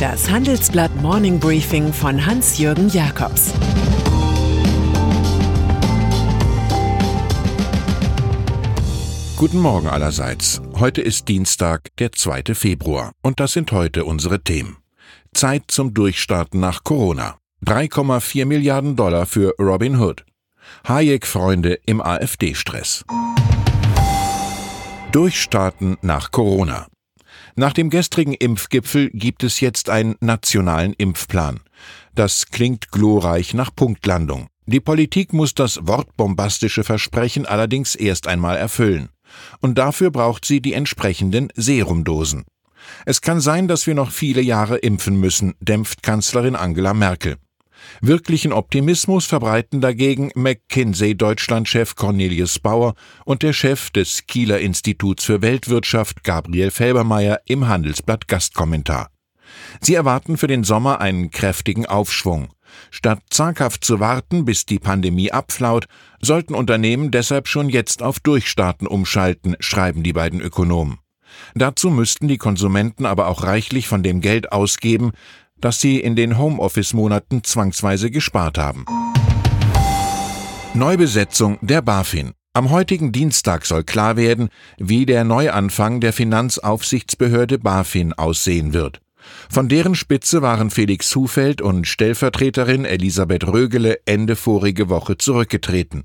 Das Handelsblatt Morning Briefing von Hans-Jürgen Jakobs Guten Morgen allerseits. Heute ist Dienstag, der 2. Februar. Und das sind heute unsere Themen. Zeit zum Durchstarten nach Corona. 3,4 Milliarden Dollar für Robin Hood. Hayek-Freunde im AfD-Stress. Durchstarten nach Corona. Nach dem gestrigen Impfgipfel gibt es jetzt einen nationalen Impfplan. Das klingt glorreich nach Punktlandung. Die Politik muss das wortbombastische Versprechen allerdings erst einmal erfüllen. Und dafür braucht sie die entsprechenden Serumdosen. Es kann sein, dass wir noch viele Jahre impfen müssen, dämpft Kanzlerin Angela Merkel. Wirklichen Optimismus verbreiten dagegen McKinsey-Deutschlandchef Cornelius Bauer und der Chef des Kieler Instituts für Weltwirtschaft Gabriel Felbermeier im Handelsblatt Gastkommentar. Sie erwarten für den Sommer einen kräftigen Aufschwung. Statt zaghaft zu warten, bis die Pandemie abflaut, sollten Unternehmen deshalb schon jetzt auf Durchstarten umschalten, schreiben die beiden Ökonomen. Dazu müssten die Konsumenten aber auch reichlich von dem Geld ausgeben, das sie in den Homeoffice-Monaten zwangsweise gespart haben. Neubesetzung der BaFin. Am heutigen Dienstag soll klar werden, wie der Neuanfang der Finanzaufsichtsbehörde BaFin aussehen wird. Von deren Spitze waren Felix Hufeld und Stellvertreterin Elisabeth Rögele Ende vorige Woche zurückgetreten.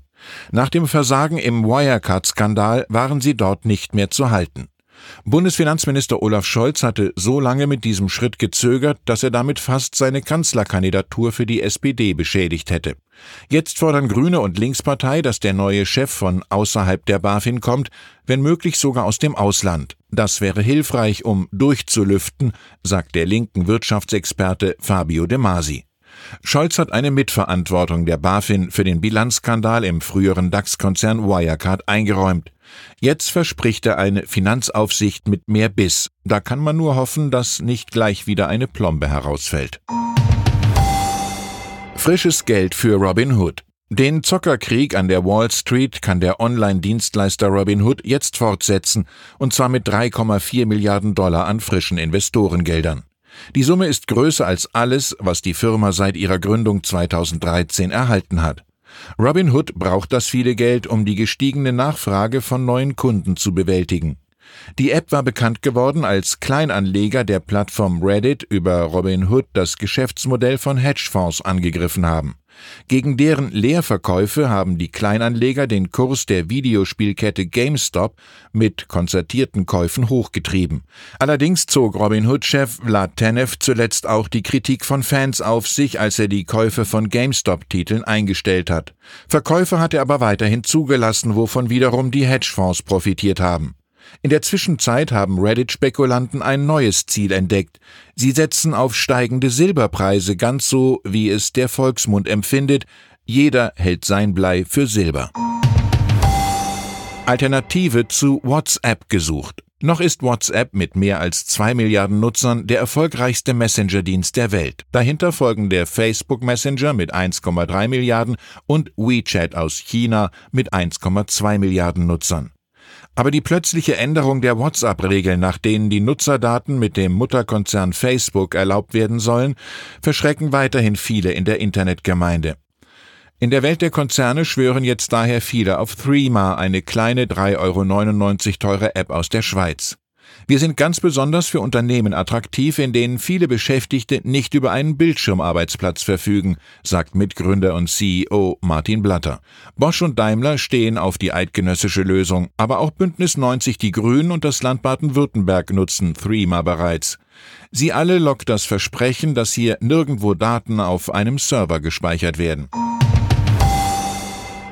Nach dem Versagen im Wirecard-Skandal waren sie dort nicht mehr zu halten. Bundesfinanzminister Olaf Scholz hatte so lange mit diesem Schritt gezögert, dass er damit fast seine Kanzlerkandidatur für die SPD beschädigt hätte. Jetzt fordern Grüne und Linkspartei, dass der neue Chef von außerhalb der BaFin kommt, wenn möglich sogar aus dem Ausland. Das wäre hilfreich, um durchzulüften, sagt der linken Wirtschaftsexperte Fabio De Masi. Scholz hat eine Mitverantwortung der BaFin für den Bilanzskandal im früheren DAX-Konzern Wirecard eingeräumt. Jetzt verspricht er eine Finanzaufsicht mit mehr Biss. Da kann man nur hoffen, dass nicht gleich wieder eine Plombe herausfällt. Frisches Geld für Robin Hood. Den Zockerkrieg an der Wall Street kann der Online-Dienstleister Robin Hood jetzt fortsetzen, und zwar mit 3,4 Milliarden Dollar an frischen Investorengeldern. Die Summe ist größer als alles, was die Firma seit ihrer Gründung 2013 erhalten hat. Robinhood braucht das viele Geld, um die gestiegene Nachfrage von neuen Kunden zu bewältigen. Die App war bekannt geworden, als Kleinanleger der Plattform Reddit über Robinhood das Geschäftsmodell von Hedgefonds angegriffen haben. Gegen deren Leerverkäufe haben die Kleinanleger den Kurs der Videospielkette GameStop mit konzertierten Käufen hochgetrieben. Allerdings zog Robinhood-Chef Vlad Tenev zuletzt auch die Kritik von Fans auf sich, als er die Käufe von GameStop-Titeln eingestellt hat. Verkäufe hat er aber weiterhin zugelassen, wovon wiederum die Hedgefonds profitiert haben. In der Zwischenzeit haben Reddit-Spekulanten ein neues Ziel entdeckt. Sie setzen auf steigende Silberpreise, ganz so, wie es der Volksmund empfindet. Jeder hält sein Blei für Silber. Alternative zu WhatsApp gesucht. Noch ist WhatsApp mit mehr als zwei Milliarden Nutzern der erfolgreichste Messenger-Dienst der Welt. Dahinter folgen der Facebook Messenger mit 1,3 Milliarden und WeChat aus China mit 1,2 Milliarden Nutzern. Aber die plötzliche Änderung der WhatsApp-Regeln, nach denen die Nutzerdaten mit dem Mutterkonzern Facebook erlaubt werden sollen, verschrecken weiterhin viele in der Internetgemeinde. In der Welt der Konzerne schwören jetzt daher viele auf Threema, eine kleine 3,99 Euro teure App aus der Schweiz. Wir sind ganz besonders für Unternehmen attraktiv, in denen viele Beschäftigte nicht über einen Bildschirmarbeitsplatz verfügen, sagt Mitgründer und CEO Martin Blatter. Bosch und Daimler stehen auf die eidgenössische Lösung, aber auch Bündnis 90 Die Grünen und das Land Baden-Württemberg nutzen Threema bereits. Sie alle lockt das Versprechen, dass hier nirgendwo Daten auf einem Server gespeichert werden.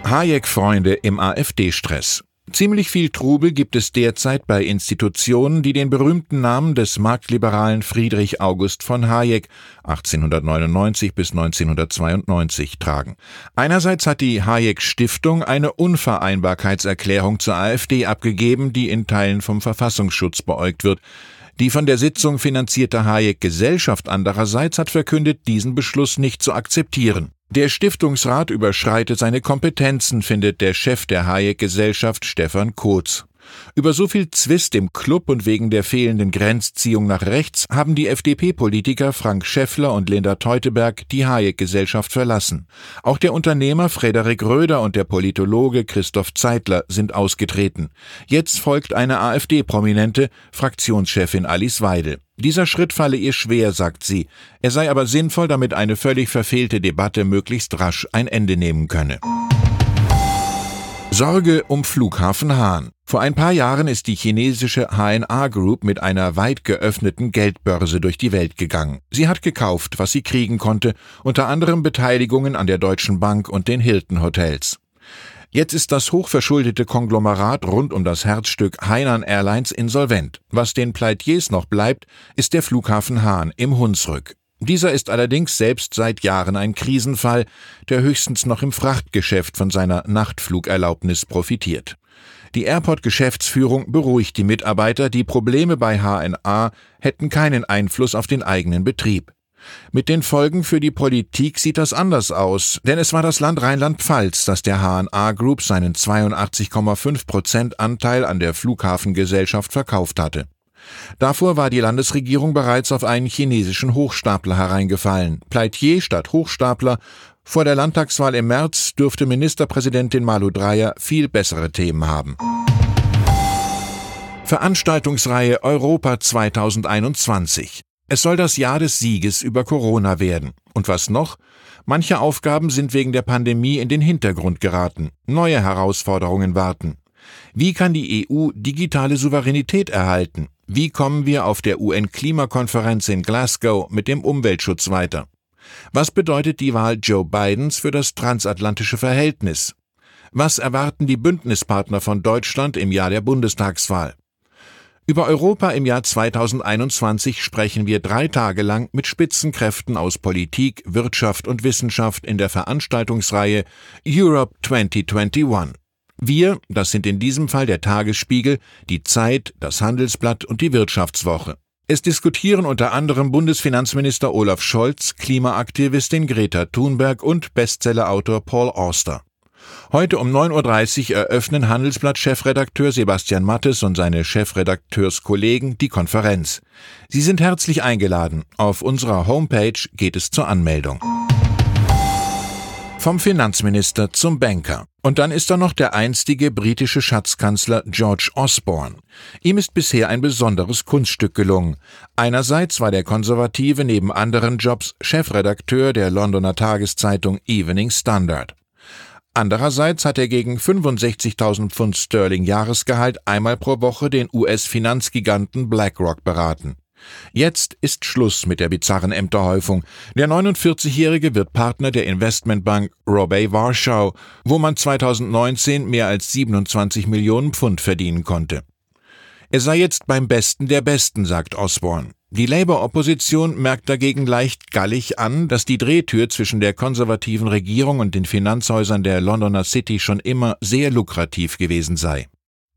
Hayek-Freunde im AfD-Stress. Ziemlich viel Trubel gibt es derzeit bei Institutionen, die den berühmten Namen des marktliberalen Friedrich August von Hayek 1899 bis 1992 tragen. Einerseits hat die Hayek Stiftung eine Unvereinbarkeitserklärung zur AfD abgegeben, die in Teilen vom Verfassungsschutz beäugt wird. Die von der Sitzung finanzierte Hayek Gesellschaft andererseits hat verkündet, diesen Beschluss nicht zu akzeptieren. Der Stiftungsrat überschreitet seine Kompetenzen, findet der Chef der Hayek-Gesellschaft Stefan Kotz. Über so viel Zwist im Club und wegen der fehlenden Grenzziehung nach rechts haben die FDP-Politiker Frank Schäffler und Linda Teuteberg die Hayek-Gesellschaft verlassen. Auch der Unternehmer Frederik Röder und der Politologe Christoph Zeitler sind ausgetreten. Jetzt folgt eine AfD-Prominente, Fraktionschefin Alice Weidel. Dieser Schritt falle ihr schwer, sagt sie. Er sei aber sinnvoll, damit eine völlig verfehlte Debatte möglichst rasch ein Ende nehmen könne. Sorge um Flughafen Hahn. Vor ein paar Jahren ist die chinesische HNA Group mit einer weit geöffneten Geldbörse durch die Welt gegangen. Sie hat gekauft, was sie kriegen konnte, unter anderem Beteiligungen an der Deutschen Bank und den Hilton Hotels. Jetzt ist das hochverschuldete Konglomerat rund um das Herzstück Hainan Airlines insolvent. Was den Pleitiers noch bleibt, ist der Flughafen Hahn im Hunsrück. Dieser ist allerdings selbst seit Jahren ein Krisenfall, der höchstens noch im Frachtgeschäft von seiner Nachtflugerlaubnis profitiert. Die Airport-Geschäftsführung beruhigt die Mitarbeiter, die Probleme bei HNA hätten keinen Einfluss auf den eigenen Betrieb. Mit den Folgen für die Politik sieht das anders aus, denn es war das Land Rheinland-Pfalz, das der HNA Group seinen 82,5 Prozent Anteil an der Flughafengesellschaft verkauft hatte. Davor war die Landesregierung bereits auf einen chinesischen Hochstapler hereingefallen. Pleitier statt Hochstapler. Vor der Landtagswahl im März dürfte Ministerpräsidentin Malu Dreyer viel bessere Themen haben. Veranstaltungsreihe Europa 2021. Es soll das Jahr des Sieges über Corona werden. Und was noch? Manche Aufgaben sind wegen der Pandemie in den Hintergrund geraten. Neue Herausforderungen warten. Wie kann die EU digitale Souveränität erhalten? Wie kommen wir auf der UN-Klimakonferenz in Glasgow mit dem Umweltschutz weiter? Was bedeutet die Wahl Joe Bidens für das transatlantische Verhältnis? Was erwarten die Bündnispartner von Deutschland im Jahr der Bundestagswahl? Über Europa im Jahr 2021 sprechen wir drei Tage lang mit Spitzenkräften aus Politik, Wirtschaft und Wissenschaft in der Veranstaltungsreihe Europe 2021. Wir, das sind in diesem Fall der Tagesspiegel, die Zeit, das Handelsblatt und die Wirtschaftswoche. Es diskutieren unter anderem Bundesfinanzminister Olaf Scholz, Klimaaktivistin Greta Thunberg und Bestsellerautor Paul Auster. Heute um 9.30 Uhr eröffnen Handelsblatt-Chefredakteur Sebastian Mattes und seine Chefredakteurskollegen die Konferenz. Sie sind herzlich eingeladen. Auf unserer Homepage geht es zur Anmeldung. Vom Finanzminister zum Banker. Und dann ist da noch der einstige britische Schatzkanzler George Osborne. Ihm ist bisher ein besonderes Kunststück gelungen. Einerseits war der Konservative neben anderen Jobs Chefredakteur der Londoner Tageszeitung Evening Standard. Andererseits hat er gegen 65.000 Pfund Sterling Jahresgehalt einmal pro Woche den US-Finanzgiganten BlackRock beraten. Jetzt ist Schluss mit der bizarren Ämterhäufung. Der 49-Jährige wird Partner der Investmentbank Robey Warschau, wo man 2019 mehr als 27 Millionen Pfund verdienen konnte. Er sei jetzt beim Besten der Besten, sagt Osborne. Die Labour-Opposition merkt dagegen leicht gallig an, dass die Drehtür zwischen der konservativen Regierung und den Finanzhäusern der Londoner City schon immer sehr lukrativ gewesen sei.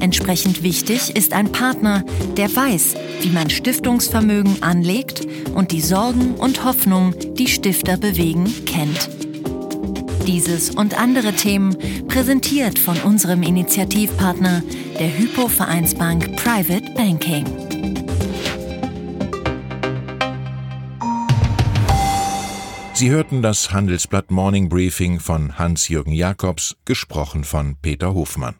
Entsprechend wichtig ist ein Partner, der weiß, wie man Stiftungsvermögen anlegt und die Sorgen und Hoffnungen, die Stifter bewegen, kennt. Dieses und andere Themen präsentiert von unserem Initiativpartner, der Hypo Vereinsbank Private Banking. Sie hörten das Handelsblatt Morning Briefing von Hans-Jürgen Jakobs, gesprochen von Peter Hofmann.